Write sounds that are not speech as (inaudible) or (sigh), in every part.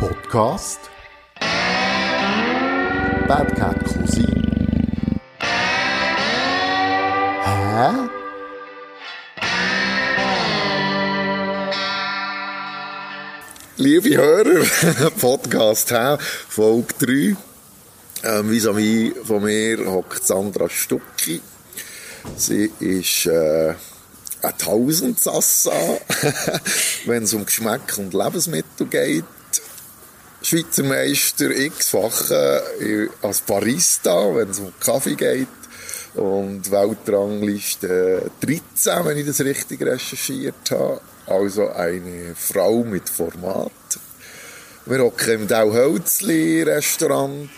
Podcast Bad Cat Cousin Hä? Liebe Hörer, (laughs) Podcast hä, Folge 3. Ähm, vis-à-vis von mir hockt Sandra Stucki. Sie ist äh, ein Tausendsassa, (laughs) wenn es um Geschmack und Lebensmittel geht. Schweizer Meister x-fache äh, als Barista, wenn es um Kaffee geht. Und Weltrangliste 13, wenn ich das richtig recherchiert habe. Also eine Frau mit Format. Wir hocken im Dauhölzli Restaurant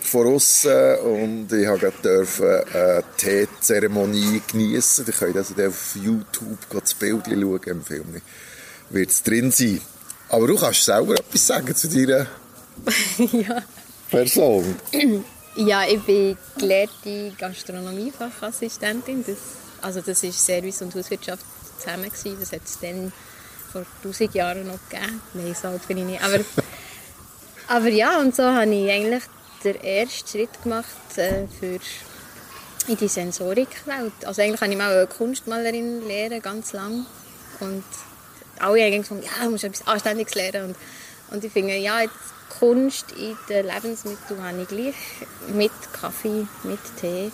von aussen und ich durfte eine Teezeremonie geniessen. Ihr könnt also auf YouTube das Bild schauen, im Film wird es drin sein. Aber du kannst selber etwas sagen zu deiner (laughs) ja. Person. ja, ich bin gelehrte Gastronomiefachassistentin. Das, also das ist Service und Hauswirtschaft zusammen gewesen. Das hat es dann vor 1000 Jahren noch gegeben. Nein, so alt bin ich nicht. Aber, (laughs) aber ja, und so habe ich eigentlich den ersten Schritt gemacht äh, für in die Sensorikwelt. Also eigentlich habe ich mal eine Kunstmalerin lernen, ganz lang. Und alle haben gesagt, ja, du musst etwas Anständiges lernen. Und, und ich finde, ja, jetzt Kunst in den Lebensmitteln habe ich gleich mit Kaffee, mit Tee,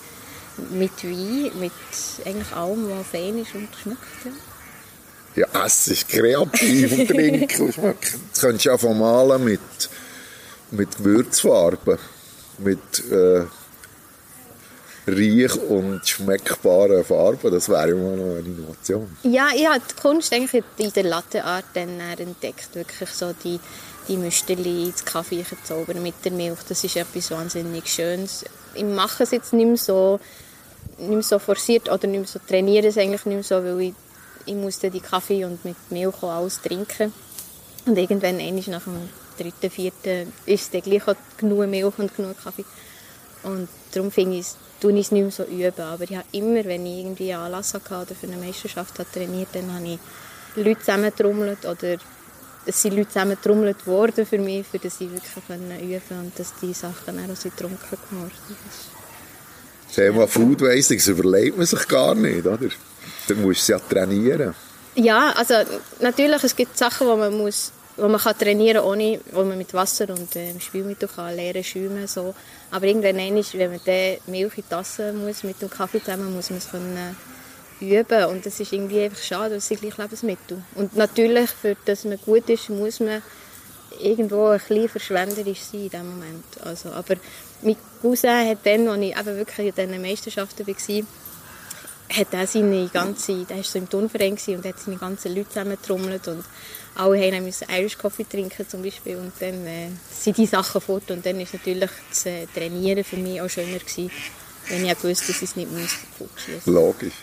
mit Wein, mit eigentlich allem, was fein ist und schmeckt. Ja. Ja, es ist kreativ und trinken und schmecken. Das könntest du von malen mit, mit Gewürzfarben, mit äh, reich und schmeckbaren Farben. Das wäre mal noch eine Innovation. Ja, ich habe die Kunst eigentlich in der Latteart dann entdeckt. Wirklich so die, die Müsterli ins Kaffee zaubern mit der Milch. Das ist etwas wahnsinnig Schönes. Ich mache es jetzt nicht mehr so, nicht mehr so forciert oder nicht mehr so trainiere es eigentlich nicht mehr so, weil ich, ich musste die Kaffee und mit Milch auch alles trinken. Und irgendwann, einmal nach dem dritten, vierten, ist es dann gleich genug Milch und genug Kaffee. Und darum finde ich tue ich es nicht mehr so üben. Aber ich habe immer, wenn ich irgendwie einen Anlass hatte oder für eine Meisterschaft habe trainiert, dann habe ich Leute zusammentrommelt oder es sind Leute zusammentrommelt worden für mich, für dass ich wirklich üben konnte und dass die Sachen dann auch so trunken geworden Das Thema Food Wasting, das überlegt man sich gar nicht, oder? Dann musst du es ja trainieren. Ja, also natürlich, es gibt Sachen, die man muss wo man kann trainieren kann, wo man mit Wasser und äh, Spielmittel kann lernen, schäumen, so. Aber irgendwann ist, wenn man dann Milch in die Tasse muss, mit dem Kaffee zusammen, muss man es können üben. Und das ist irgendwie einfach schade, das sind gleich Lebensmittel. Und natürlich, für dass man gut ist, muss man irgendwo ein bisschen verschwenderisch sein in diesem Moment. Also, aber mein Cousin hat dann, als ich eben wirklich in diesen Meisterschaften war, hat er seine ganze, der war so im Turnverein und hat seine ganzen Leute zusammengetrommelt und alle haben müssen Irish Coffee trinken zum Beispiel und dann äh, sind die Sachen fort und dann ist natürlich das äh, Trainieren für mich auch schöner gewesen, wenn ich gewusst dass ich es nicht muss Logisch.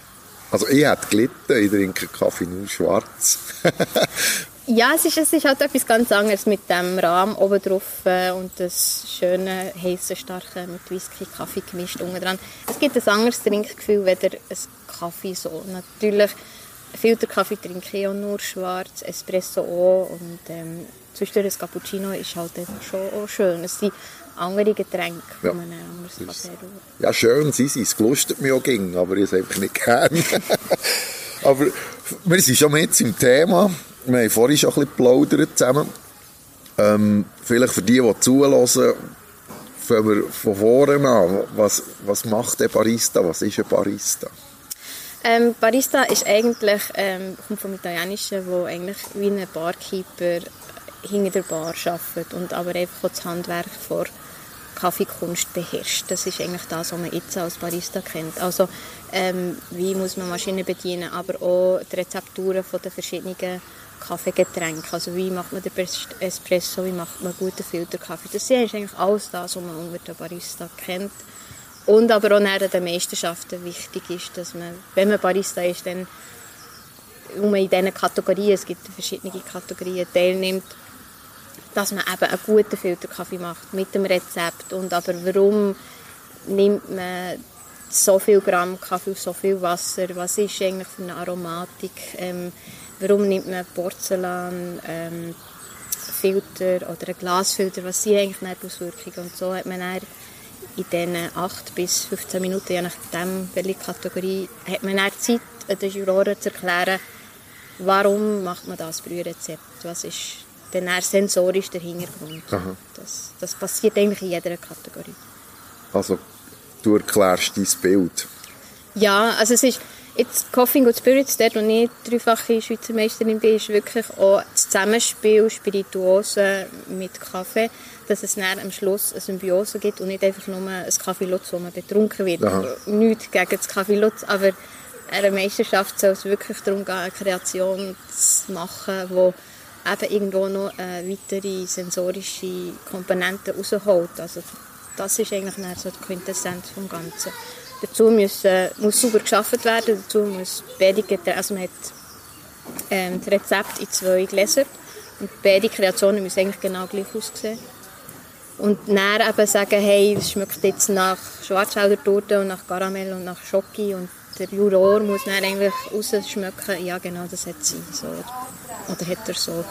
Also ich hätte gelitten, ich trinke Kaffee nur schwarz. (laughs) ja, es ist, es ist halt etwas ganz anderes mit dem Rahmen oben drauf äh, und das schöne, heiße, starke mit Whisky, Kaffee gemischt unten dran. Es gibt ein anderes Trinkgefühl, weder ein Kaffee so. Natürlich Filterkaffee trinke ich auch nur schwarz, Espresso auch und ähm, zwischendurch ein Cappuccino ist halt einfach schon auch schön. Es sind andere Getränke, ja. die man anders kann Ja, schön sind sie, es gelustert mich auch ging, aber ich es einfach nicht gern. (laughs) aber wir sind schon jetzt im Thema, wir haben vorhin schon ein bisschen geplaudert zusammen. Ähm, vielleicht für die, die zuhören, fangen wir von vorne an. Was, was macht der Barista? Was ist ein Barista? Ähm, Barista ist eigentlich, ähm, kommt vom Italienischen, wo eigentlich wie ein Barkeeper hinter der Bar arbeitet und aber einfach das Handwerk vor Kaffeekunst beherrscht. Das ist eigentlich das, was man jetzt als Barista kennt. Also ähm, wie muss man Maschinen bedienen, aber auch die Rezepturen von den verschiedenen Kaffeegetränke. Also wie macht man den Espresso, wie macht man guten Filterkaffee. Das ist eigentlich alles das, was man unter der Barista kennt. Und aber auch nach den Meisterschaften wichtig ist, dass man, wenn man Barista ist, dann um in diesen Kategorien, es gibt verschiedene Kategorien, teilnimmt, dass man eben einen guten Filterkaffee macht mit dem Rezept. Und aber warum nimmt man so viel Gramm Kaffee, so viel Wasser? Was ist eigentlich für eine Aromatik? Ähm, warum nimmt man Porzellan? Ähm, Filter oder ein Glasfilter, was sind eigentlich die Auswirkungen? Und so hat man dann in diesen 8 bis 15 Minuten, je nachdem, welche Kategorie, hat man dann Zeit, den Juroren zu erklären, warum macht man das Brührezept, was ist dann sensorisch der Hintergrund. Das, das passiert eigentlich in jeder Kategorie. Also, du erklärst dein Bild. Ja, also es ist jetzt Coffee Good Spirits, dort, wo ich dreifache Schweizer Meisterin bin, ist wirklich auch das Zusammenspiel Spirituosen mit Kaffee, dass es dann am Schluss eine Symbiose gibt und nicht einfach nur ein Kaffee Lutz, wo man betrunken wird. Aha. Nichts gegen das Kaffee Lutz, aber einer Meisterschaft soll es wirklich darum gehen, eine Kreation zu machen, die eben irgendwo noch eine weitere sensorische Komponente rausholt. Also das ist eigentlich dann so die Quintessenz vom Ganzen. Dazu muss, äh, muss sauber geschaffen werden, dazu muss beide also man hat ähm, das Rezept in zwei Gläser und beide Kreationen müssen eigentlich genau gleich aussehen. Und dann eben sagen, hey, es schmeckt jetzt nach Schwarzwälder Torte und nach Karamell und nach Schoki und der Juror muss dann eigentlich rausschmecken, ja genau, das hat sie so. Oder hat er so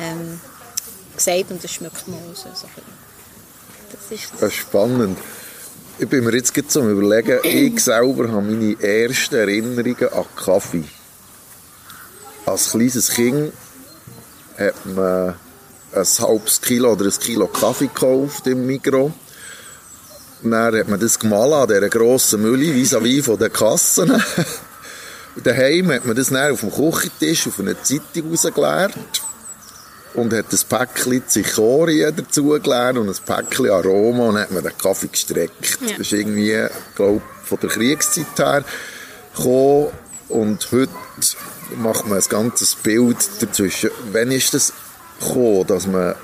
ähm, gesagt und das schmeckt man raus. So. Das ist Das spannend. Ich bin mir jetzt gerade zum Überlegen, ich selber habe meine ersten Erinnerungen an Kaffee. Als kleines Kind hat man ein halbes Kilo oder ein Kilo Kaffee gekauft im Mikro. Dann hat man das gemahlen an dieser grossen Mülle vis-à-vis von den Kassen. Und (laughs) daheim hat man das dann auf dem Küchentisch auf einer Zeitung rausgeleert und hat ein Päckchen Zichorie dazugelernt und ein Päckchen Aroma und hat man den Kaffee gestreckt. Ja. Das ist irgendwie, glaube von der Kriegszeit her gekommen und heute macht man ein ganzes Bild dazwischen. Wann ist das gekommen, dass man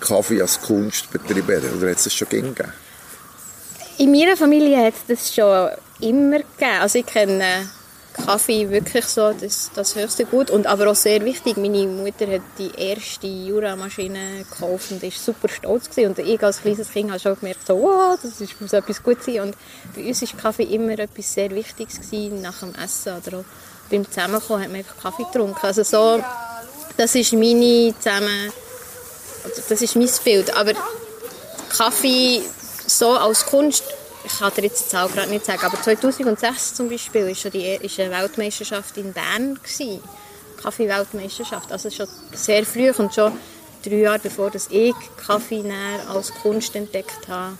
Kaffee als Kunst betrieben hat? Oder hat es das schon gegeben? In meiner Familie hat es das schon immer gegeben. Also ich kenne Kaffee wirklich so das, das höchste Gut und aber auch sehr wichtig. Meine Mutter hat die erste Jura-Maschine gekauft und ist super stolz gewesen. Und ich als kleines Kind habe schon gemerkt, so, wow, das ist, muss etwas gut sein. Und bei uns ist Kaffee immer etwas sehr Wichtiges gewesen, nach dem Essen oder auch beim Zusammenkommen hat man einfach Kaffee getrunken. Also so, das ist meine zusammen, das ist mein Bild. Aber Kaffee so als Kunst, ich kann dir jetzt die Zahl gerade nicht sagen, aber 2006 zum Beispiel ist schon die ist eine Weltmeisterschaft in Bern. Kaffee-Weltmeisterschaft, also schon sehr früh und schon drei Jahre bevor dass ich Kaffee als Kunst entdeckt habe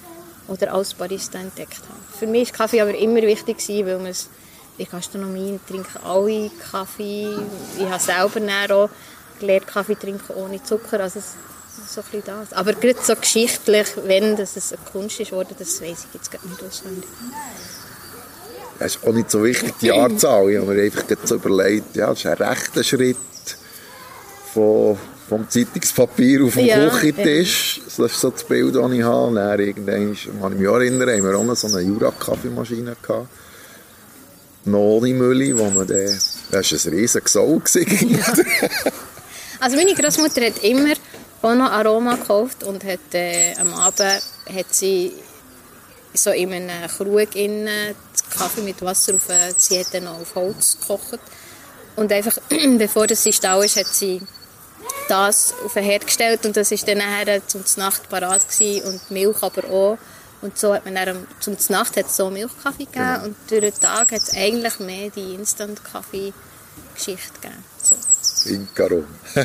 oder als Barista entdeckt habe. Für mich ist Kaffee aber immer wichtig weil man es in Gastronomie trinken alle Kaffee. Ich habe selber auch gelernt, Kaffee trinken ohne Zucker. Also es- so ein bisschen das. Aber gerade so geschichtlich, wenn das es eine Kunst ist worden, das weiß ich jetzt gerade nicht auswendig. Das ist auch nicht so wichtig, die Jahrzahl. Ich habe mir einfach so überlegt, ja, das ist ein rechter Schritt von, vom Zeitungspapier auf dem Ja, Küchentisch. Das ist so das Bild, das ich habe. Dann irgendwann, kann ich mich auch erinnern, haben wir auch noch so eine Jura-Kaffeemaschine gehabt. Noch ohne Mülle, wo man dann, das war ein riesen Gesau. gewesen. Also meine Großmutter hat immer auch noch Aroma gekauft und hat äh, am Abend hat sie so in einem Krug innen Kaffee mit Wasser auf, äh, sie hat dann noch auf Holz gekocht. Und einfach (clears throat) bevor das sie stau ist, hat sie das auf den Herd gestellt und das ist dann nachher zum Nacht parat gewesen und Milch aber auch. Und so hat man dann zum Nacht hat so Milchkaffee gegeben und durch den Tag hat es eigentlich mehr die Instant-Kaffee-Geschichte gegeben. Inkarom. (laughs)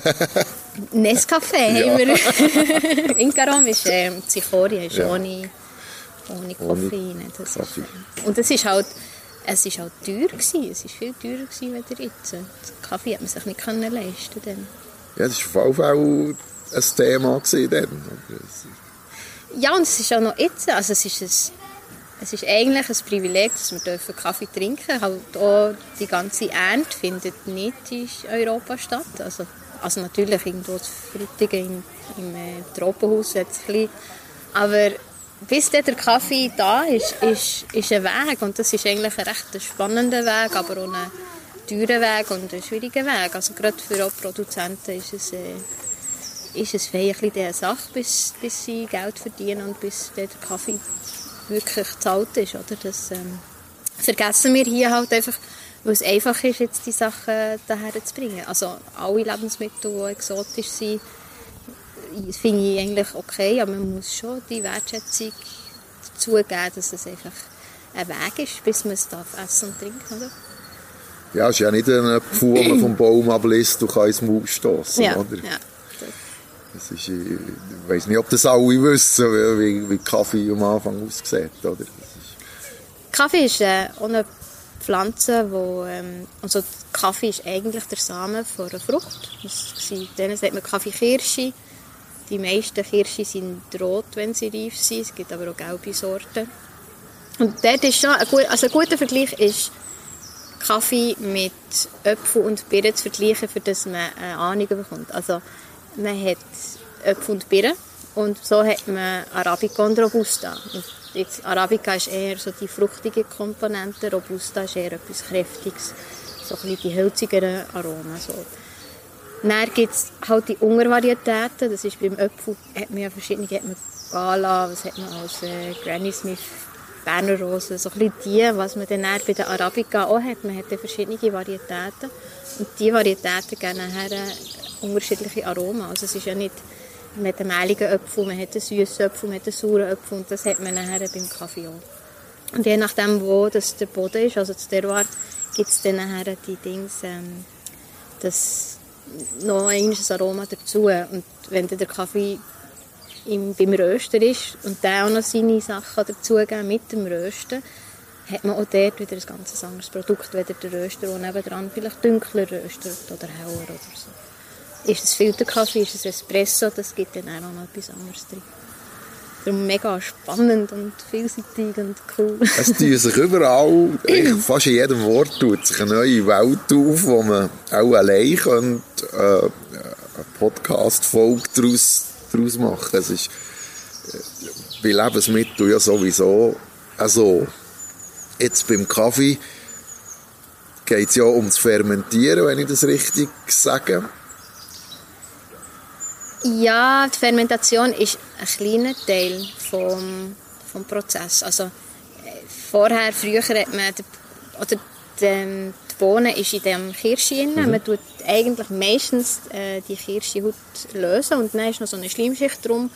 Nescafé Ja. haben wir. Inkarom ist ähm, Zichorie, ist Ja. ohne, ohne Koffein. Das Kaffee. Ist, und es ist halt, es ist halt teuer gewesen. Es ist viel teurer gewesen als jetzt. Den Kaffee hat man sich nicht können leisten dann. Ja, das war auf jeden Fall ein Thema gewesen dann. Ja, und es ist auch noch jetzt. Also es ist ein, es ist eigentlich ein Privileg, dass wir dürfen Kaffee trinken dürfen. Halt auch die ganze Ernte findet nicht in Europa statt. Also, also natürlich irgendwo in Frutigen im, im äh, Tropenhaus. Aber bis der Kaffee da ist, ist, ist ein Weg. Und das ist eigentlich ein recht spannender Weg, aber auch ein teurer Weg und ein schwieriger Weg. Also gerade für auch Produzenten ist es... Äh, ist es vielleicht ein bisschen diese Sache, bis, bis sie Geld verdienen und bis der Kaffee wirklich gezahlt ist. Oder? Das ähm, vergessen wir hier halt einfach, weil es einfach ist, jetzt die Sachen daher zu bringen. Also alle Lebensmittel, die exotisch sind, finde ich eigentlich okay, aber man muss schon die Wertschätzung dazugeben, dass es einfach ein Weg ist, bis man es darf essen und trinken oder? Ja, es ist ja nicht ein man vom Baum ablässt und kann ins Maul stossen, Ja, oder? ja. Das ist, ich weiß nicht, ob das alle wissen, wie, wie Kaffee am Anfang aussieht, oder? Ist, Kaffee ist äh, eine Pflanze, wo, ähm, also Kaffee ist eigentlich der Samen von einer Frucht. Denen sagt man Kaffeekirsche. Die meisten Kirsche sind rot, wenn sie reif sind. Es gibt aber auch gelbe Sorten. Und dort ist schon ein, gut, also ein guter Vergleich ist, Kaffee mit Äpfel und Birnen zu vergleichen, für das man eine Ahnung bekommt. Also man hat Äpfel und Birnen und so hat man Arabica und Robusta. Und jetzt, Arabica ist eher so die fruchtige Komponente, Robusta ist eher etwas Kräftiges, so ein bisschen die hölzigeren Aromen. So. Dann gibt es halt die Untervarietäten, das ist beim Äpfel, hat man ja verschiedene, hat man Gala, was hat man als äh, Granny Smith, Berner Rosen, so ein bisschen die, was man dann bei der Arabica auch hat. Man hat verschiedene Varietäten und die Varietäten geben nachher äh, unterschiedliche Aromen. Also es ist ja nicht, man hat einen mehligen Apfel, man hat einen süßen Apfel, man hat einen sauren Apfel und das hat man nachher beim Kaffee auch. Und je nachdem, wo das der Boden ist, also das Terroir, gibt es dann nachher die Dings, ähm, das noch ein Aroma dazu. Und wenn dann der Kaffee im, beim Rösten ist und der auch noch seine Sachen dazugeben mit dem Rösten, hat man auch dort wieder ein ganz anderes Produkt, weder der Röster, der nebendran vielleicht dunkler röstet oder heller oder so. Ist es Filterkaffee, ist es Espresso, das gibt dann auch noch etwas anderes drin. Darum mega spannend und vielseitig und cool. es tun sich überall, fast in jedem Wort tut sich eine neue Welt auf, wo man auch allein könnte, äh, eine Podcast-Folge daraus, daraus machen Es ist äh, bei Lebensmitteln ja sowieso also Jetzt beim Kaffee geht es ja ums Fermentieren, wenn ich das richtig sage. Ja, die Fermentation ist ein kleiner Teil vom, vom Prozess. Also äh, vorher, früher hat man, die, oder die, die Bohne ist in dem Kirsch drin. Mhm. Man tut eigentlich meistens äh, die Kirschhaut lösen und dann ist noch so eine Schleimschicht drum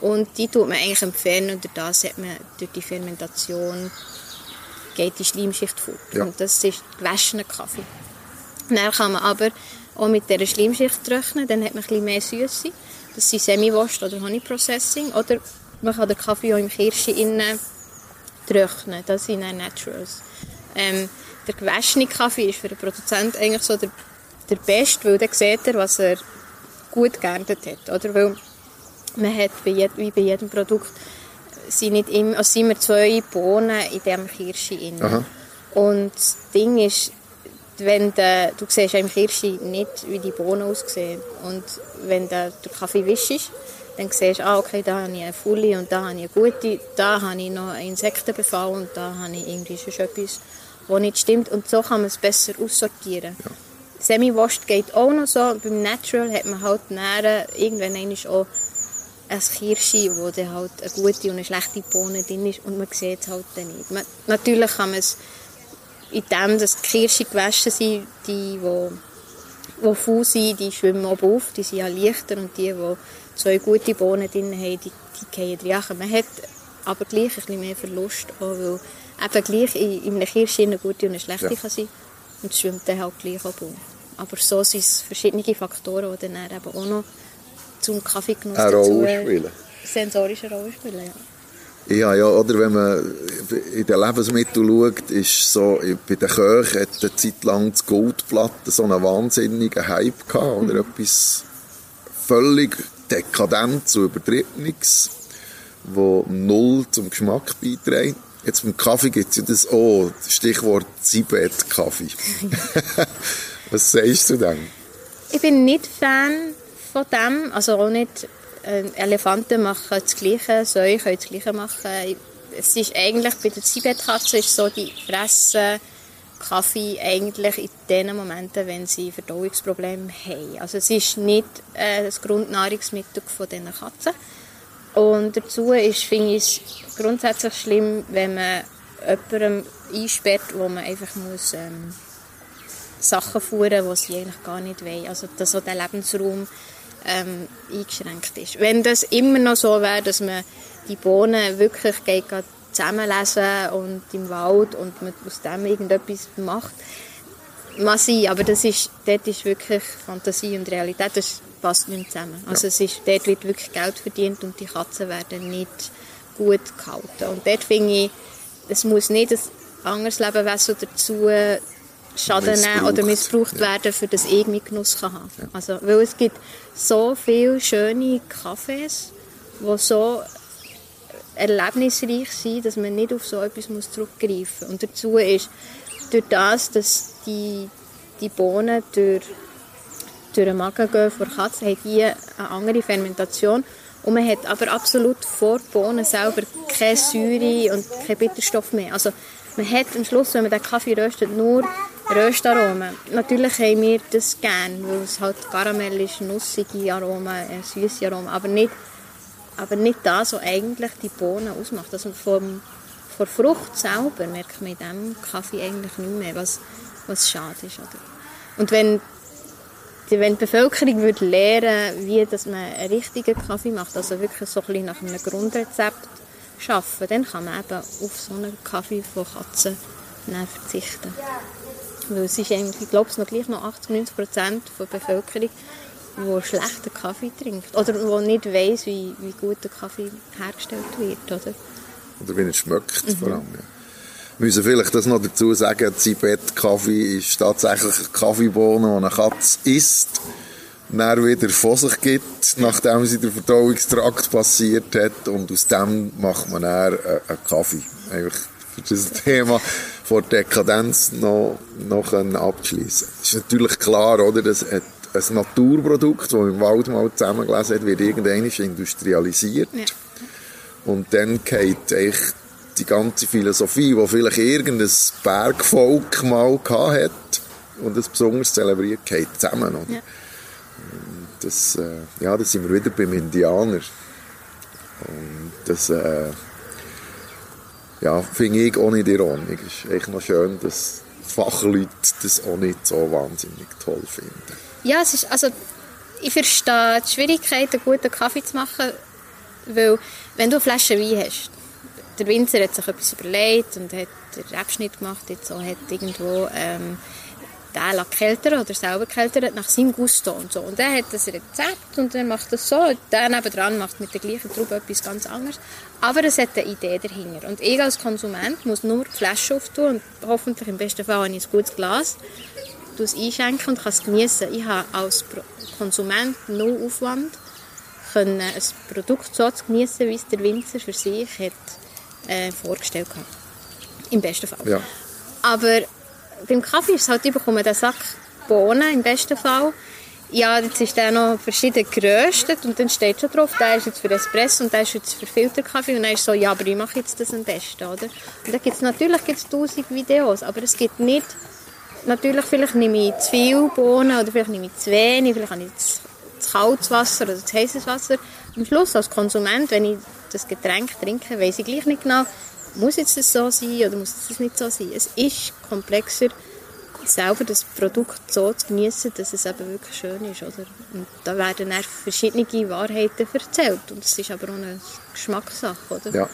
und die tut man eigentlich entfernen und durch das hat man durch die Fermentation geht die Schleimschicht fort. Ja. Und das ist gewaschener Kaffee. Dann kann man aber auch mit dieser Schleimschicht trocknen, dann hat man ein bisschen mehr Süße. Das sind Semi-Washed oder Honey Processing. Oder man kann den Kaffee auch im Kirsch innen trocknen. Das sind dann Naturals. Ähm, der gewaschene Kaffee ist für den Produzent eigentlich so der, der beste, weil dann sieht er, was er gut geerntet hat. Oder? Weil man hat bei jed, wie bei jedem Produkt sind nicht immer, also sind immer zwei Bohnen in diesem Kirsch drin. Aha. Und das Ding ist, wenn de, du siehst im Kirsch nicht, wie die Bohnen aussehen. Und wenn de, der Kaffee wischst, dann siehst du, ah, okay, da habe ich eine Fully und da habe ich eine gute, da habe ich noch einen Insektenbefall und da habe ich irgendwie schon etwas, was nicht stimmt. Und so kann man es besser aussortieren. Ja. Semi-washed geht auch noch so. Beim Natural hat man halt näher irgendwann auch ein Kirschi, wo dann halt eine gute und eine schlechte Bohne drin ist und man sieht es halt dann nicht. Man, natürlich kann man es in dem, dass die Kirsche gewaschen sind, die, die, die faul sind, die schwimmen oben auf, die sind ja leichter und die, die zwei gute Bohnen drin haben, die, die gehen rein. Man hat aber gleich ein bisschen mehr Verlust, auch weil eben gleich in, in einer Kirsche eine gute und eine schlechte Ja. kann sein und es schwimmt dann halt gleich oben. Aber so sind es verschiedene Faktoren, die dann eben auch noch zum Kaffeegenuss Eine dazu Rolle spielen. sensorische Rolle spielen. Ja. Ja, ja, oder wenn man in den Lebensmitteln schaut, ist so, bei den Köchen hat eine Zeit lang das Goldplatte so einen wahnsinnigen Hype gehabt, oder etwas völlig Dekadentes und Übertriebenes, wo null zum Geschmack beiträgt. Jetzt beim Kaffee gibt es ja das oh, Stichwort Tibet-Kaffee. (laughs) Was sagst du denn? Ich bin nicht Fan von dem, also auch nicht äh, Elefanten machen das Gleiche, Säue können das Gleiche machen. Es ist eigentlich bei der Tibetkatze ist so, die fressen Kaffee eigentlich in den Momenten, wenn sie Verdauungsprobleme haben. Also es ist nicht äh, das Grundnahrungsmittel von diesen Katzen. Und dazu ist, finde ich es grundsätzlich schlimm, wenn man jemandem einsperrt, wo man einfach muss, ähm, Sachen fuhren, die sie eigentlich gar nicht wollen. Also dass so der Lebensraum ähm, eingeschränkt ist. Wenn das immer noch so wäre, dass man die Bohnen wirklich geht, geht zusammenlesen und im Wald und man aus dem irgendetwas macht, mag sein, aber das ist, dort ist wirklich Fantasie und Realität, das passt nicht zusammen. Also es ist, dort wird wirklich Geld verdient und die Katzen werden nicht gut gehalten. Und dort finde ich, es muss nicht ein anderes Lebewesen dazu Schaden nehmen oder missbraucht ja. werden, für das ich mit Genuss kann haben ja. Also, weil es gibt so viele schöne Cafés, die so erlebnisreich sind, dass man nicht auf so etwas zurückgreifen muss. Und dazu ist, durch das, dass die, die Bohnen durch, durch den Magen gehen vor Katzen, haben die eine andere Fermentation. Und man hat aber absolut vor Bohnen selber keine Säure und keinen Bitterstoff mehr. Also man hat am Schluss, wenn man den Kaffee röstet, nur Röstaromen. Natürlich haben wir das gerne, weil es halt Karamell ist, nussige Aromen, äh, süße Aromen, aber nicht, aber nicht das, was eigentlich die Bohnen ausmacht. Also vom, von Frucht selber merkt man in diesem Kaffee eigentlich nicht mehr, was, was schade ist. Oder? Und wenn die, wenn die Bevölkerung würde lernen wie dass man einen richtigen Kaffee macht, also wirklich so ein bisschen nach einem Grundrezept arbeiten, dann kann man eben auf so einen Kaffee von Katzen verzichten. Weil es ist eigentlich, ich glaube, es noch gleich noch 80, 90 Prozent der Bevölkerung, die schlechten Kaffee trinkt. Oder die nicht weiss, wie, wie gut der Kaffee hergestellt wird. Oder, oder wie er schmeckt mhm. vor allem. Ja. Wir müssen vielleicht das noch dazu sagen, Zibet-Kaffee ist tatsächlich eine Kaffeebohne, die eine Katze isst, dann wieder von sich gibt, nachdem sie den Verdauungstrakt passiert hat und aus dem macht man dann einen Kaffee. Eigentlich für das Thema vor Dekadenz noch, noch abschließen. Es ist natürlich klar, oder, dass ein Naturprodukt, das im Wald mal zusammengelesen hat, wird irgendwann industrialisiert. Ja. Und dann geht die ganze Philosophie, die vielleicht irgendein Bergvolk mal hat und es besonders zelebriert, geht zusammen. Oder? Ja. Das, äh, ja, das sind wir wieder beim Indianer. Und das, äh, ja, finde ich auch nicht ironisch. Es ist echt noch schön, dass Fachleute das auch nicht so wahnsinnig toll finden. Ja, es ist, also ich verstehe die Schwierigkeit, einen guten Kaffee zu machen, weil wenn du eine Flasche Wein hast, der Winzer hat sich etwas überlegt und hat den Abschnitt gemacht, jetzt so hat irgendwo ähm, der kälter oder selber kälter nach seinem Gusto und so. Und er hat das Rezept und er macht das so. Und der nebenan macht mit der gleichen Traube etwas ganz anderes. Aber es hat eine Idee dahinter. Und ich als Konsument muss nur die Flasche auftun und hoffentlich im besten Fall habe ich ein gutes Glas, es einschenken und kann es genießen. Ich habe als Konsument null Aufwand können ein Produkt so zu genießen, wie es der Winzer für sich hat, äh, vorgestellt hat. Im besten Fall. Ja. Aber beim Kaffee ist es halt, ich bekomme Sack Bohnen im besten Fall. Ja, jetzt ist der noch verschieden geröstet und dann steht schon drauf, der ist jetzt für Espresso und der ist jetzt für Filterkaffee und dann ist so, ja, aber ich mache jetzt das am besten, oder? Und da gibt's natürlich gibt's tausend Videos, aber es gibt nicht, natürlich vielleicht nehme ich zu viel Bohnen oder vielleicht nehme ich zu wenig, vielleicht habe ich zu, zu kaltes Wasser oder zu heißes Wasser. Am Schluss als Konsument, wenn ich das Getränk trinke, weiß ich gleich nicht genau, muss jetzt das so sein oder muss das nicht so sein? Es ist komplexer, selber das Produkt so zu genießen, dass es eben wirklich schön ist. Oder? Und da werden dann verschiedene Wahrheiten erzählt. Und es ist aber auch eine Geschmackssache. Oder? Ja.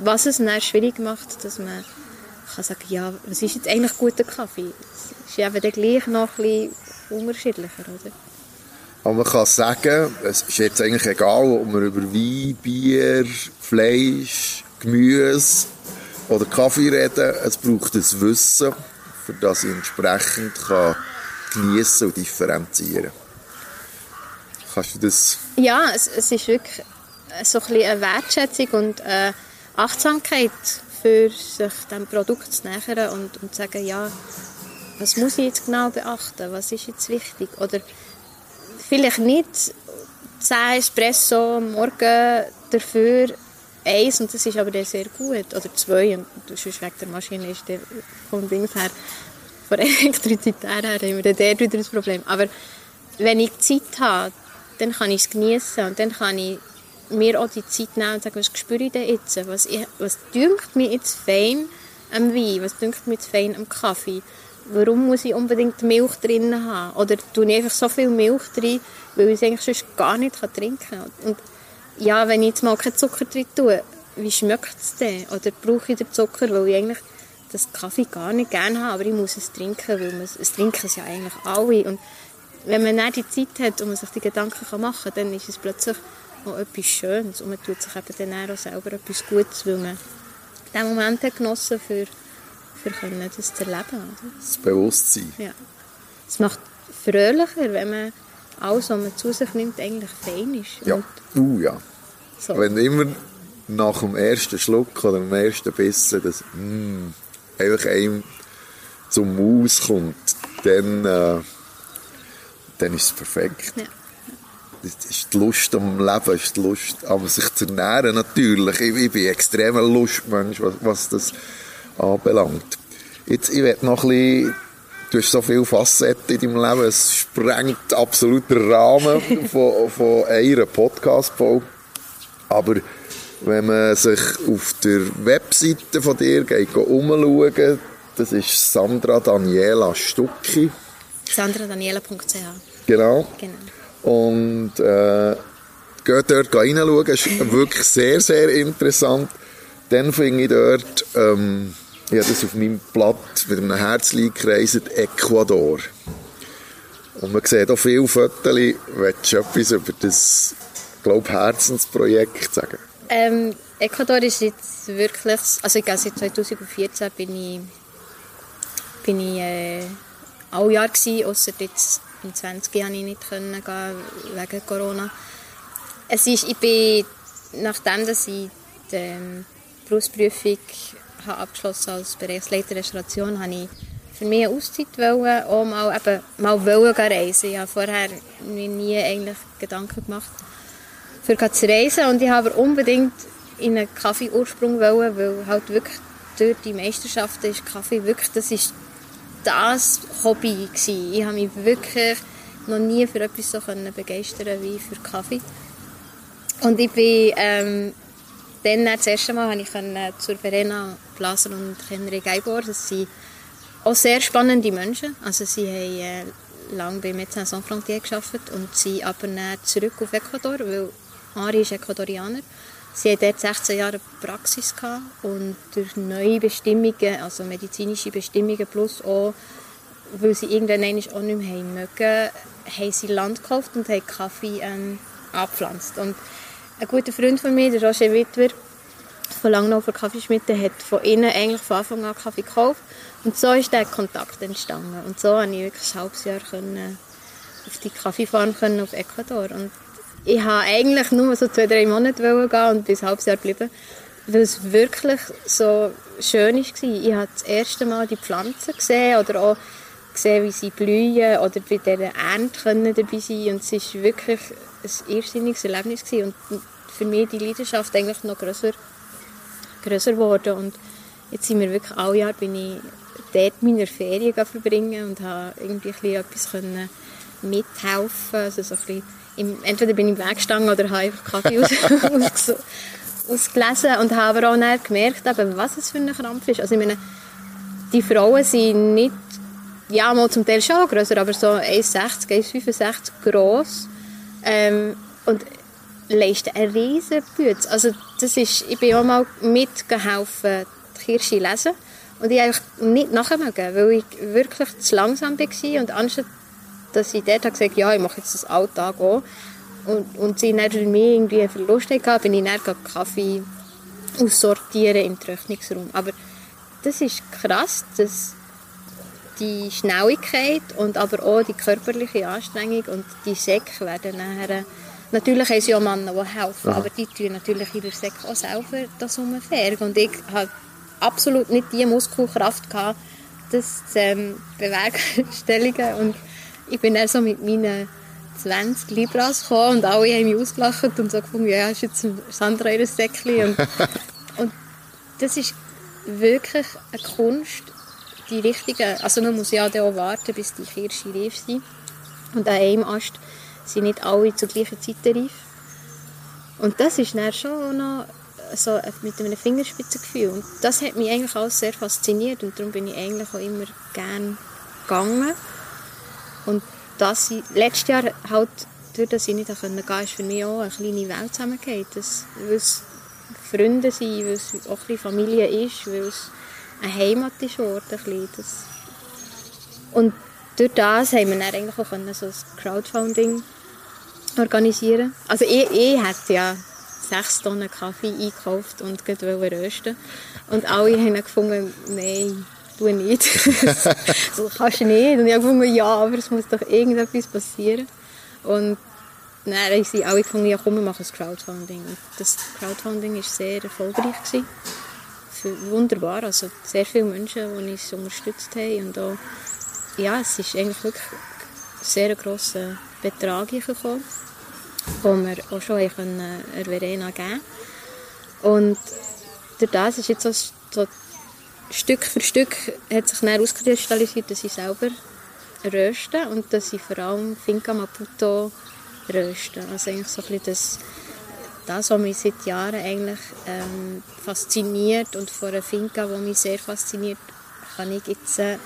Was es dann schwierig macht, dass man kann sagen ja, was ist jetzt eigentlich guter Kaffee? Es ist eben dann gleich noch ein bisschen unterschiedlicher. Oder? Aber man kann sagen, es ist jetzt eigentlich egal, ob man über Wein, Bier, Fleisch, Gemüse oder Kaffee reden. Es braucht ein Wissen, für das ich entsprechend kann geniessen und differenzieren Kannst du das? Ja, es, es ist wirklich so ein eine Wertschätzung und eine Achtsamkeit für sich dem Produkt zu nähern und, und zu sagen, ja, was muss ich jetzt genau beachten, was ist jetzt wichtig oder vielleicht nicht 10 Espresso Morgen dafür eins und das ist aber sehr gut. Oder zwei und sonst wegen der Maschine ist der vom Dings her, von der (laughs) Elektrizität her, haben wir dort wieder das Problem. Aber wenn ich Zeit habe, dann kann ich es genießen und dann kann ich mir auch die Zeit nehmen und sagen, was spüre ich denn jetzt? Was, was dünkt mir jetzt fein am Wein? Was dünkt mir jetzt fein am Kaffee? warum muss ich unbedingt Milch drin haben? Oder tue ich einfach so viel Milch drin, weil ich es eigentlich sonst gar nicht trinken kann. Und ja, wenn ich jetzt mal keinen Zucker drin tue, wie schmeckt es denn? Oder brauche ich den Zucker, weil ich eigentlich das Kaffee gar nicht gerne habe, aber ich muss es trinken, weil man, es trinken es ja eigentlich alle. Und wenn man nicht die Zeit hat und man sich die Gedanken machen kann, dann ist es plötzlich auch etwas Schönes und man tut sich eben dann auch selber etwas Gutes, weil man den Moment hat genossen für, für können, das zu erleben. Oder? Das Bewusstsein. Ja. Es macht fröhlicher, wenn man alles, was man zu sich nimmt, eigentlich fein ist. Ja, Und uh, ja. So. Wenn immer nach dem ersten Schluck oder dem ersten Bissen das mm, einfach einem zum Maus kommt, dann, äh, dann ist es perfekt. Ja. Das ist die Lust am Leben, ist die Lust am sich zu ernähren natürlich. Ich, ich bin ein extremer Lustmensch, was, was das anbelangt. Jetzt, ich werde noch ein bisschen, du hast so viele Facetten in deinem Leben, es sprengt absolut den Rahmen (laughs) von, von einer Podcast-Folge. Aber wenn man sich auf der Webseite von dir geht, umschauen, das ist Sandra Daniela Stucki, sandradaniela.ch genau. Genau. Und äh, geht dort reinschauen, ist (laughs) wirklich sehr, sehr interessant. Dann finde ich dort, ähm, ich habe das auf meinem Blatt mit einem Herzchen gekreiselt, Ecuador. Und man sieht auch viele Fotos. Willst du etwas über das, glaube Herzensprojekt sagen? Ähm, Ecuador ist jetzt wirklich, also ich gehe seit 2014 bin ich, bin ich äh, alle Jahr gewesen, ausser jetzt im 20 Jahren ich nicht können gehen, wegen Corona. Es ist, ich bin, nachdem dass ich die ähm, Berufsprüfung habe abgeschlossen als Bereichsleiter Restauration, habe ich für mich eine Auszeit wollen, auch mal, eben, mal wollen reisen. Ich habe vorher mir nie eigentlich Gedanken gemacht, für zu reisen und ich habe unbedingt in einen Kaffee-Ursprung wollen, weil halt wirklich dort die Meisterschaft ist Kaffee wirklich, das ist das Hobby gewesen. Ich habe mich wirklich noch nie für etwas so begeistern wie für Kaffee. Und ich bin ähm, dann das erste Mal habe ich können zur Verena Blaser und Henry Geibor. Das sind auch sehr spannende Menschen. Also sie haben äh, lange bei Médecins Sans Frontières gearbeitet und sind aber dann zurück auf Ecuador, weil Henri ist Ecuadorianer. Sie hatten dort 16 Jahre Praxis gehabt und durch neue Bestimmungen, also medizinische Bestimmungen plus auch, weil sie irgendwann auch nicht mehr haben mögen, haben sie Land gekauft und haben Kaffee ähm, abgepflanzt. Und ein guter Freund von mir, der Roger Wittwer, von Langnaufer Kaffeeschmiede, hat von ihnen eigentlich von Anfang an Kaffee gekauft. Und so ist der Kontakt entstanden. Und so konnte ich wirklich ein halbes Jahr können auf die Kaffeefarm können auf Ecuador. Und ich wollte eigentlich nur so zwei, drei Monate gehen und bis halbes Jahr bleiben, weil es wirklich so schön war. Ich habe das erste Mal die Pflanzen gesehen oder auch gesehen, wie sie blühen oder bei dieser Ernte dabei sein und es war wirklich ein irrsinniges Erlebnis gewesen. und für mich die Leidenschaft eigentlich noch grösser, grösser geworden und jetzt sind wir wirklich alle Jahr bin ich dort meine Ferien verbringen und habe irgendwie ein bisschen etwas mithelfen also so ein bisschen im, entweder bin ich im Weg gestanden oder habe einfach Kaffee aus, (laughs) aus, ausgelesen und habe aber auch dann gemerkt, eben, was es für ein Krampf ist. Also ich meine, die Frauen sind nicht, ja mal zum Teil schon grösser, aber so 1,60, 1,65 gross ähm, und leisten einen riesen Bütz. Also das ist, ich bin auch mal mitgeholfen, die Kirsche lesen und ich eigentlich nicht nachmögen, weil ich wirklich zu langsam war und anstatt dass ich dort gesagt habe, ja, ich mache jetzt das Alltag auch. Und, und sie dann für mich irgendwie einen Verlust hatten, bin ich dann Kaffee aussortieren im Trocknungsraum. Aber das ist krass, dass die Schnelligkeit und aber auch die körperliche Anstrengung und die Säcke werden nachher Natürlich haben sie auch Männer, die helfen, Aha. aber die tun natürlich ihre Säcke auch selber das umfärben. Und ich hatte absolut nicht die Muskelkraft, gehabt, das zu ähm, (laughs) bewerkstelligen. Und ich bin dann so mit meinen 20 Libras gekommen und alle haben mich ausgelacht und so gefunden, ja, ist jetzt Sandra ihr Säckchen. Und, (laughs) und das ist wirklich eine Kunst, die richtige, also man muss ja auch warten, bis die Kirsche reif sind. Und an einem Ast sind nicht alle zur gleichen Zeit reif. Und das ist dann schon noch so mit einem Fingerspitzengefühl. Und das hat mich eigentlich auch sehr fasziniert und darum bin ich eigentlich auch immer gerne gegangen. Und das, letztes Jahr halt, durch das ich nicht gehen konnte, ist für mich auch eine kleine Welt zusammengeht. Das, weil es Freunde sind, weil es auch ein Familie ist, weil es eine Heimat ist Ort, ein. Das und durch das haben wir dann eigentlich auch können, so ein Crowdfunding organisieren Also ich, ich hätte ja sechs Tonnen Kaffee eingekauft und wollte rösten. Und alle haben gefunden, nein, tu nicht. (laughs) so kannst du nicht. Und ich habe gefunden, ja, aber es muss doch irgendetwas passieren. Und dann haben sie alle gefunden, ja komm, wir machen ein Crowdfunding. Und das Crowdfunding war sehr erfolgreich. Gewesen. Wunderbar, also sehr viele Menschen, die uns unterstützt haben. Und auch, ja, es ist eigentlich wirklich sehr grosser Betrag gekommen wo wir auch schon können, der Verena geben Und durch das ist jetzt so Stück für Stück hat sich dann herauskristallisiert, dass ich selber röste und dass ich vor allem Finca Maputo röste. Also eigentlich so ein bisschen das, das, was mich seit Jahren eigentlich ähm, fasziniert und von einer Finca, die mich sehr fasziniert, kann ich jetzt äh,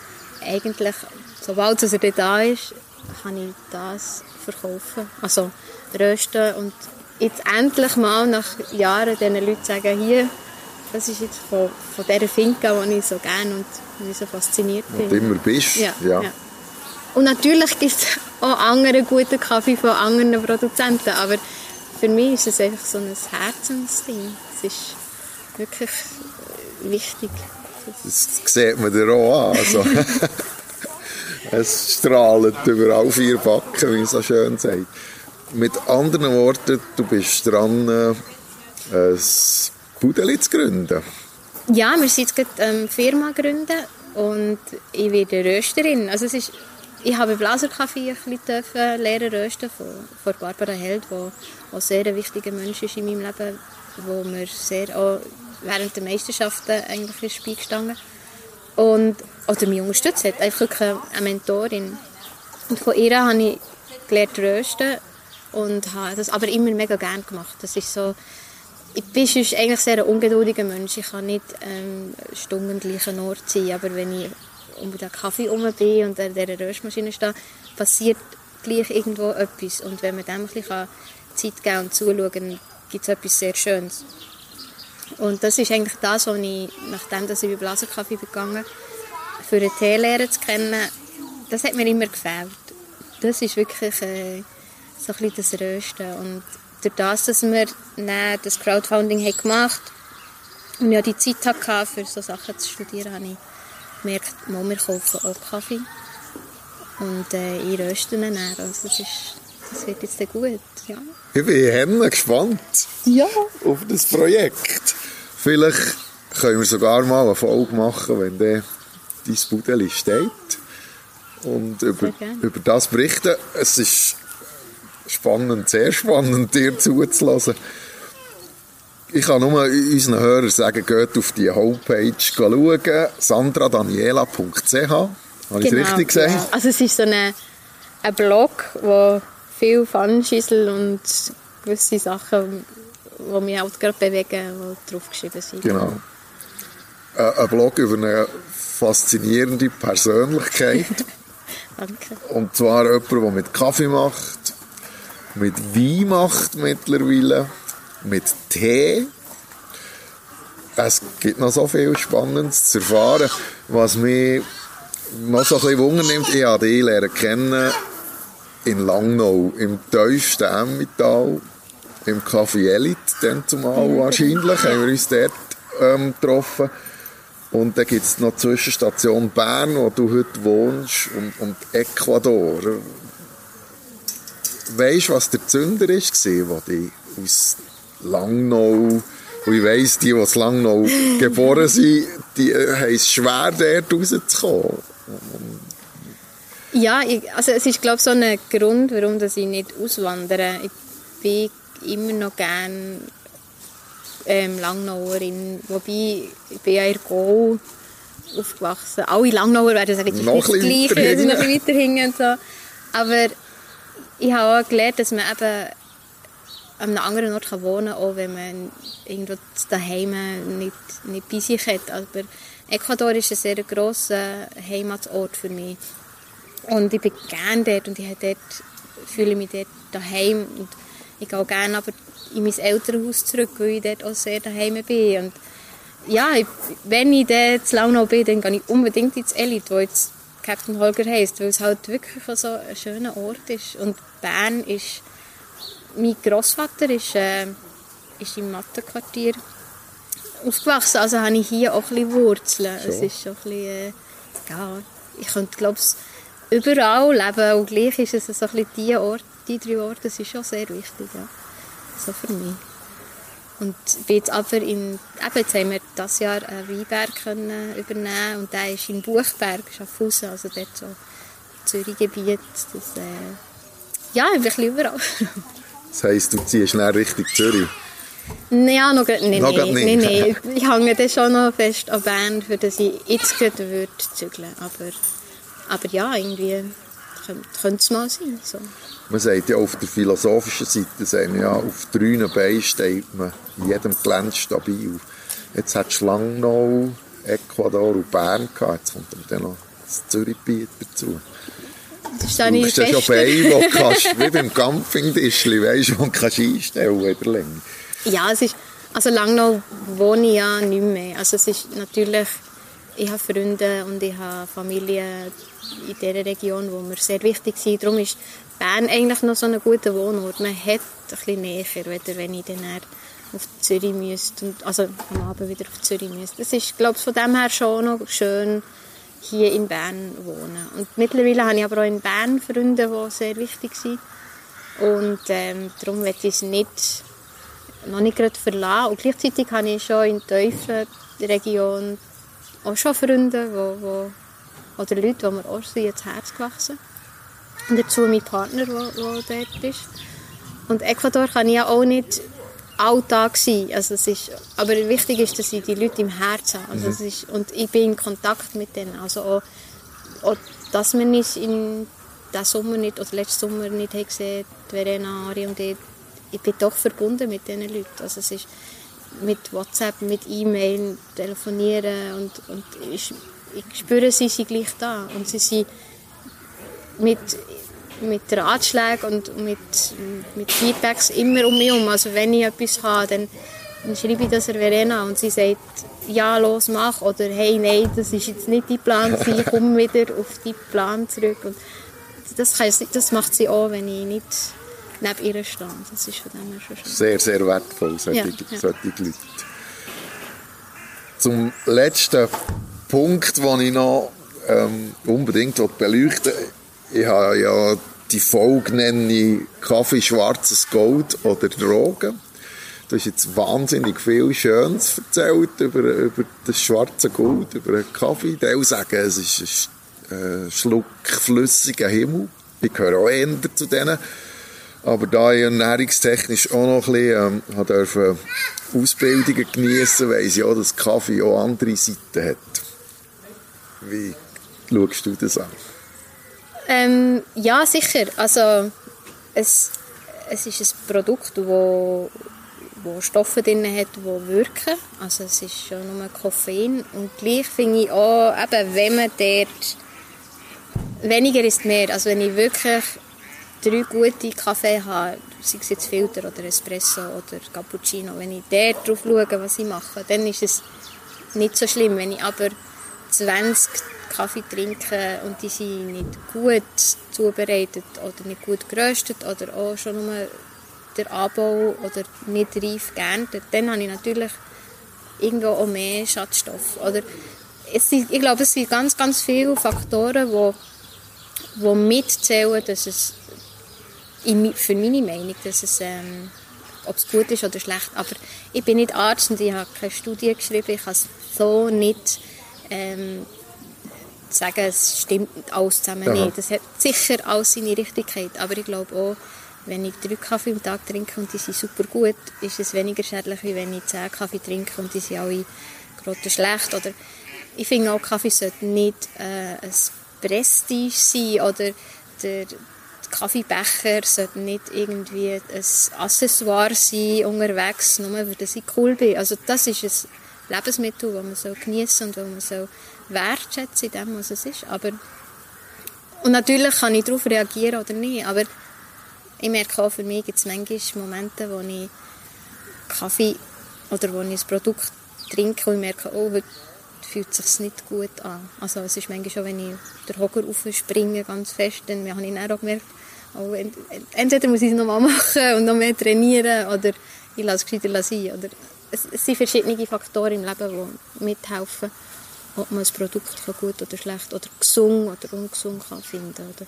eigentlich, sobald es da ist, kann ich das verkaufen. Also rösten und jetzt endlich mal nach Jahren diesen Leuten sagen, hier, das ist jetzt von, von dieser Finca, die ich so gerne und mich so fasziniert bin. Und immer bist. Ja, ja. ja. Und natürlich gibt es (laughs) auch anderen guten Kaffee von anderen Produzenten, aber für mich ist es einfach so ein Herzensding. Es ist wirklich wichtig. Das sieht man dir auch an. Also. (laughs) es strahlt über all vier Backen, wie man so schön sagt. Mit anderen Worten, du bist dran, äh, ein Pudeli zu gründen. Ja, wir sind jetzt gerade eine ähm, Firma gründen und ich werde Rösterin. Also es ist, ich habe Blaserkaffee bisschen lernen rösten von, von Barbara Held, die auch sehr wichtiger Mensch ist in meinem Leben, wo mir sehr auch während der Meisterschaften eigentlich ins Spiel gestanden und oder mich unterstützt hat, einfach wirklich eine Mentorin. Und von ihr habe ich gelernt rösten und habe das aber immer mega gerne gemacht. Das ist so, ich bin eigentlich sehr ein ungeduldiger Mensch. Ich kann nicht ähm, Stunden gleichen Ort sein, aber wenn ich um den Kaffee herum bin und an dieser Röstmaschine stehe, passiert gleich irgendwo etwas. Und wenn man dem ein bisschen Zeit geben und zuschauen, gibt es etwas sehr Schönes. Und das ist eigentlich das, was ich, nachdem dass ich bei Blaserkaffee begangen für eine Teelehre zu kennen, das hat mir immer gefällt. Das ist wirklich äh, so ein bisschen das Rösten. Und durch das, dass wir dann das Crowdfunding haben gemacht und ja die Zeit hatte, für so Sachen zu studieren, habe ich gemerkt, wir kaufen auch Kaffee. Und äh, ich röste ihn dann. Also das, ist, das wird jetzt gut, ja. Ich bin gespannt ja. auf das Projekt. Vielleicht können wir sogar mal eine Folge machen, wenn der dein Budeli steht und über, über das berichten. Es ist spannend, sehr spannend, dir zuzulassen. Ich kann nur unseren Hörern sagen, geht auf die Homepage schauen, sandradaniela.ch. Habe ich genau, richtig gesagt? Ja. Also es ist so eine, ein Blog, wo viel Pfannenschüssel und gewisse Sachen, die mich auch gerade bewegen, die draufgeschrieben sind. Genau. Ein Blog über eine faszinierende Persönlichkeit. (laughs) Danke. Und zwar jemand, der mit Kaffee macht, mit Wein macht mittlerweile, mit Tee. Es gibt noch so viel Spannendes zu erfahren. Was mich noch so ein bisschen Wunder nimmt, ich habe dich lernen kennen in Langnau, im tiefsten Emmental, im Café Elite, dann zumal wahrscheinlich, haben wir uns dort ähm, getroffen. Und dann gibt es noch die Zwischenstation Bern, wo du heute wohnst, und, und Ecuador. Weißt du, was der Zünder war, der dich aus Langnau, und ich weiss, die, die in Langnau (laughs) geboren sind, die äh, haben es schwer, dort rauszukommen. Ja, ich, also es ist glaube ich so ein Grund, warum ich nicht auswandere. Ich bin immer noch gerne ähm, Langnauerin, wobei ich bin ja in Go aufgewachsen. Alle Langnauer werden sagen, das ist noch nicht das Gleiche, sie noch weiter hinten so. Aber ich habe auch gelernt, dass man eben an einem anderen Ort wohnen kann, auch wenn man irgendwo daheim nicht, nicht bei sich hat. Aber Ecuador ist ein sehr grosser Heimatort für mich. Und ich bin gerne dort und ich dort, fühle mich dort daheim und ich gehe auch gerne aber in mein Elternhaus zurück, weil ich dort auch sehr daheim bin. Und ja, ich, wenn ich dort zu Launau bin, dann gehe ich unbedingt ins Elite, wo jetzt Captain Holger heisst, weil es halt wirklich so ein schöner Ort ist. Und Bern ist, mein Großvater ist, äh, ist im Mattenquartier aufgewachsen, also habe ich hier auch ein bisschen Wurzeln. So. Es ist schon ein bisschen, äh, ja, ich könnte glaube ich überall leben und gleich ist es so ein bisschen die, Ort, die drei Orte, das ist schon sehr wichtig, ja. so für mich. Und bin jetzt aber in, eben jetzt haben wir dieses Jahr einen Weinberg können übernehmen und der ist in Buchberg, Schaffhausen, also dort so Zürich-Gebiet. Das, äh, ja, ein bisschen überall. das heisst, du ziehst schnell Richtung Zürich? Ja, noch, nee, noch nee, nee, nee. Ich hänge dann schon noch fest an Bern, für dass ich jetzt gerade würde zügeln. Aber, aber ja, irgendwie könnte es mal sein. So. Man sagt ja auf der philosophischen Seite, sagen ja, auf drei Beinen steht man in jedem Gelände stabil. Jetzt hat Schlangenau, Ecuador und Bern gehabt. Jetzt kommt dann noch das Zürich-Bier dazu. Das ist dann nicht schon Beine, wo kannst, (laughs) wie beim Campingtischli, weißt du, wo kannst einstellen Länge. Ja, es ist, also Langnau wohne ich ja nicht mehr. Also es ist natürlich, ich habe Freunde und ich habe Familie in dieser Region, wo mir sehr wichtig sind. Darum ist Bern eigentlich noch so ein guter Wohnort. Man hat ein bisschen näher, wenn ich dann auf Zürich müsste, und, also am Abend wieder auf Zürich müsste. Das ist, glaube ich, von dem her schon noch schön, hier in Bern wohnen. Und mittlerweile habe ich aber auch in Bern Freunde, die sehr wichtig sind. Und ähm, darum möchte ich es nicht, noch nicht gerade verlassen. Und gleichzeitig habe ich schon in der Region auch schon Freunde, wo, wo, oder Leute, die mir auch so ins Herz gewachsen Und dazu mein Partner, der dort ist. Und Ecuador kann ich ja auch nicht Alltag sein. Also es ist, aber wichtig ist, dass ich die Leute im Herzen habe. Also mhm. es ist, und ich bin in Kontakt mit denen. Also auch, auch dass man nicht in diesem Sommer nicht, oder letzten Sommer nicht gesehen Verena, Ari und ich, ich bin doch verbunden mit diesen Leuten. Also es ist mit WhatsApp, mit E-Mail, telefonieren und, und ich, ich spüre, sie sind gleich da und sie sind mit mit Ratschlägen und mit, mit Feedbacks immer um mich herum. Also wenn ich etwas habe, dann, dann schreibe ich das der Verena und sie sagt, ja, los, mach. Oder hey, nein, das ist jetzt nicht dein Plan, ich komme wieder auf deinen Plan zurück. Und das, kann, das macht sie auch, wenn ich nicht neben ihr stehe. Das ist von dem her schon schön. Sehr, sehr wertvoll, solche, ja, ja. solche Leute. Zum letzten Punkt, den ich noch ähm, unbedingt beleuchten will, ich habe ja die Folge nenne Kaffee schwarzes Gold oder Drogen. Du hast jetzt wahnsinnig viel Schönes erzählt über, über das schwarze Gold, über den Kaffee. Ich sagen, es ist ein äh, Schluck flüssiger Himmel. Ich gehöre auch eher zu denen. Aber da ich ernährungstechnisch auch noch ein bisschen ähm, durfte Ausbildungen geniessen, weiss ich auch, dass Kaffee auch andere Seiten hat. Wie schaust du das an? Ähm, ja, sicher. Also es, es ist ein Produkt, wo, wo Stoffe drin hat, die wirken. Also es ist schon nur Koffein. Und gleich finde ich auch, eben, wenn man dort weniger ist mehr. Also wenn ich wirklich drei gute Kaffee habe, sei es jetzt Filter oder Espresso oder Cappuccino, wenn ich dort drauf schaue, was ich mache, dann ist es nicht so schlimm. Wenn ich aber 20 Kaffee trinken und die sind nicht gut zubereitet oder nicht gut geröstet oder auch schon nur der Anbau oder nicht reif geerntet, dann habe ich natürlich irgendwo auch mehr Schadstoff. Oder es sind, ich glaube, es sind ganz, ganz viele Faktoren, die, die mitzählen, dass es für meine Meinung, dass es, ähm, ob es gut ist oder schlecht. Aber ich bin nicht Arzt und ich habe keine Studie geschrieben. Ich kann es so nicht ähm, sagen, es stimmt alles zusammen Aha. nicht. Das hat sicher alles seine Richtigkeit, aber ich glaube auch, wenn ich drei Kaffee am Tag trinke und die sind super gut, ist es weniger schädlich, als wenn ich zehn Kaffee trinke und die sind alle gerade schlecht. Oder ich finde auch, Kaffee sollte nicht äh, ein Prestige sein oder der Kaffeebecher sollte nicht irgendwie ein Accessoire sein unterwegs, nur weil ich cool bin. Also das ist ein Lebensmittel, das man so genießen und das man so wertschätzen in dem, was es ist. Aber Und natürlich kann ich darauf reagieren oder nicht, aber ich merke auch, für mich gibt es manchmal Momente, wo ich Kaffee oder wo ich ein Produkt trinke und ich merke, oh, heute fühlt es sich nicht gut an. Also es ist manchmal schon, wenn ich den Hocker aufspringe ganz fest, dann habe ich dann auch gemerkt, oh, entweder muss ich es nochmal (laughs) machen und noch mehr trainieren oder ich lasse es gescheiter sein. Oder es, es sind verschiedene Faktoren im Leben, die mithelfen, ob man ein Produkt gut oder schlecht oder gesund oder ungesund kann finden oder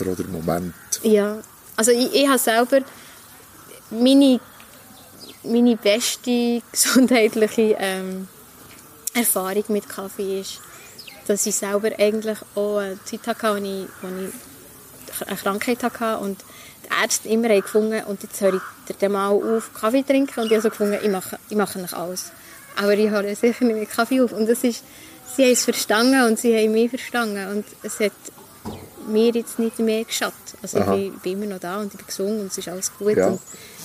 oder, oder Moment. Ja, also ich, ich habe selber meine, meine beste (laughs) gesundheitliche ähm, Erfahrung mit Kaffee ist, dass ich selber eigentlich auch eine Zeit hatte, wo ich, wo ich eine Krankheit hatte und die Ärzte immer haben gefunden, und jetzt höre ich dann mal auf, Kaffee trinken und ich habe so gefunden, ich mache, ich mache nicht alles. Aber ich höre sicher nicht mit Kaffee auf. Und das ist, sie haben es verstanden und sie haben mich verstanden und es hat mir jetzt nicht mehr geschadet. Also ich bin, immer noch da und ich bin gesund und es ist alles gut. Ja. Und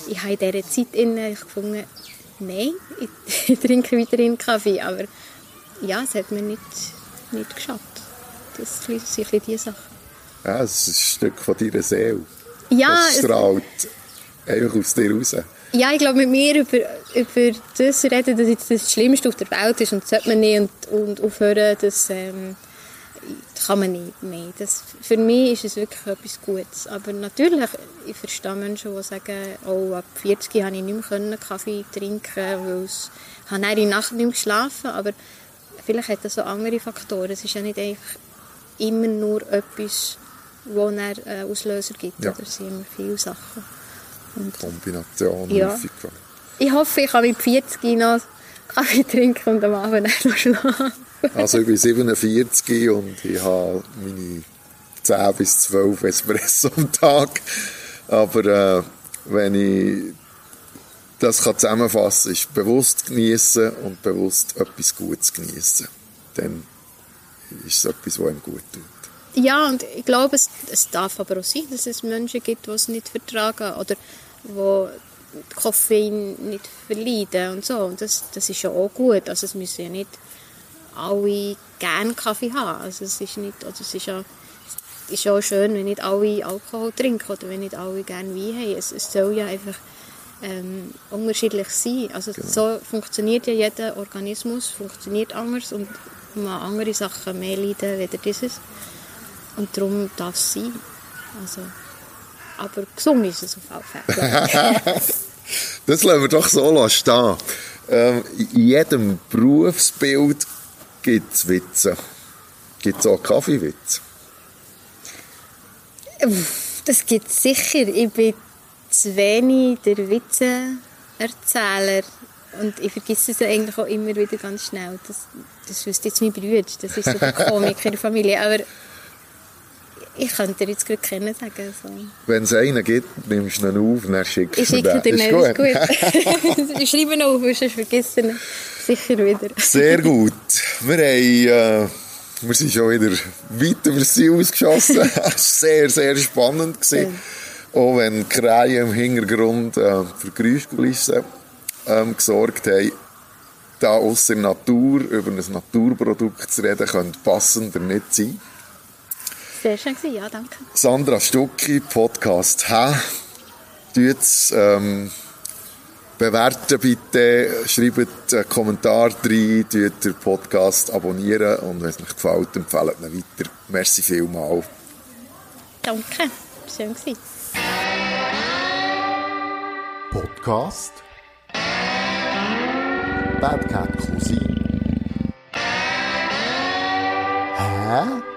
ich habe in dieser Zeit innen gefunden, nein, ich, (laughs) ich, trinke weiterhin Kaffee, aber ja, es hat mir nicht, nicht geschadet. Das sind ein bisschen die Sachen. Ja, es ist ein Stück von deiner Seele. Ja. Das strahlt einfach aus dir raus. Ja, ich glaube, mit mir über, über das reden, dass jetzt das Schlimmste auf der Welt ist und das sollte man nicht und, und aufhören, das ähm, kann man nicht mehr. Das, für mich ist es wirklich etwas Gutes. Aber natürlich, ich verstehe Menschen, die sagen, oh, ab 40 habe ich nicht mehr Kaffee trinken weil ich habe in der Nacht nicht mehr geschlafen, aber vielleicht hat das so andere Faktoren. Es ist ja nicht einfach immer nur etwas, wo einen Auslöser gibt. Ja. Es sind immer viele Sachen. Und Kombination ja. häufig. Ich hoffe, ich kann mit 40 noch Kaffee trinken und am Abend noch schlafen. Also ich bin 47 und ich habe meine 10 bis 12 Espresso am Tag. Aber äh, wenn ich das kann zusammenfassen kann, ist bewusst genießen und bewusst etwas Gutes genießen. Dann ist es etwas, was einem gut tut. Ja, und ich glaube, es, es darf aber auch sein, dass es Menschen gibt, die es nicht vertragen oder die Koffein nicht verleiden und so. Und das, das ist ja auch gut. Also es müssen ja nicht alle gerne Kaffee haben. Also es ist nicht, also es ist ja ist auch schön, wenn nicht alle Alkohol trinken oder wenn nicht alle gerne Wein haben. Es, es soll ja einfach ähm, unterschiedlich sein. Also genau. so funktioniert ja jeder Organismus, funktioniert anders und man andere Sachen mehr leiden als dieses. Und darum darf es sein. Also, aber gesund ist es auf alle Fälle. (laughs) das lassen wir doch so stehen. Ähm, in jedem Berufsbild gibt es Witze. Gibt es auch Kaffeewitze? Das gibt es sicher. Ich bin zu wenig der Witzeerzähler. Und ich vergesse es eigentlich auch immer wieder ganz schnell. Das, das wüsste jetzt mein Bruder. Das ist so der Komiker in der Familie. Aber ich könnte dir jetzt gerade kennen sagen. So. Wenn es einen gibt, nimmst du ihn auf und dann schickst du ihn. Ich schicke dir nicht, ist gut. (laughs) (laughs) ich schreibe ihn auf, sonst vergisst ihn sicher wieder. Sehr gut. Wir haben... Äh, wir sind schon wieder weit über das Ziel ausgeschossen. (laughs) sehr, sehr spannend gewesen. Ja. Auch wenn Krähe im Hintergrund äh, für Geräuschkulissen ähm, gesorgt haben. Da aus der Natur über ein Naturprodukt zu reden, könnte passender nicht sein. Sehr schön ja, danke. Sandra Stucki, Podcast «Hä?» Tut's, ähm, bewerten bitte, schreibt einen Kommentar rein, tut den Podcast abonnieren und wenn es euch gefällt, empfehlt ihn weiter. Merci vielmals. Danke, schön gewesen. Podcast Bad Cat Cousin Hä?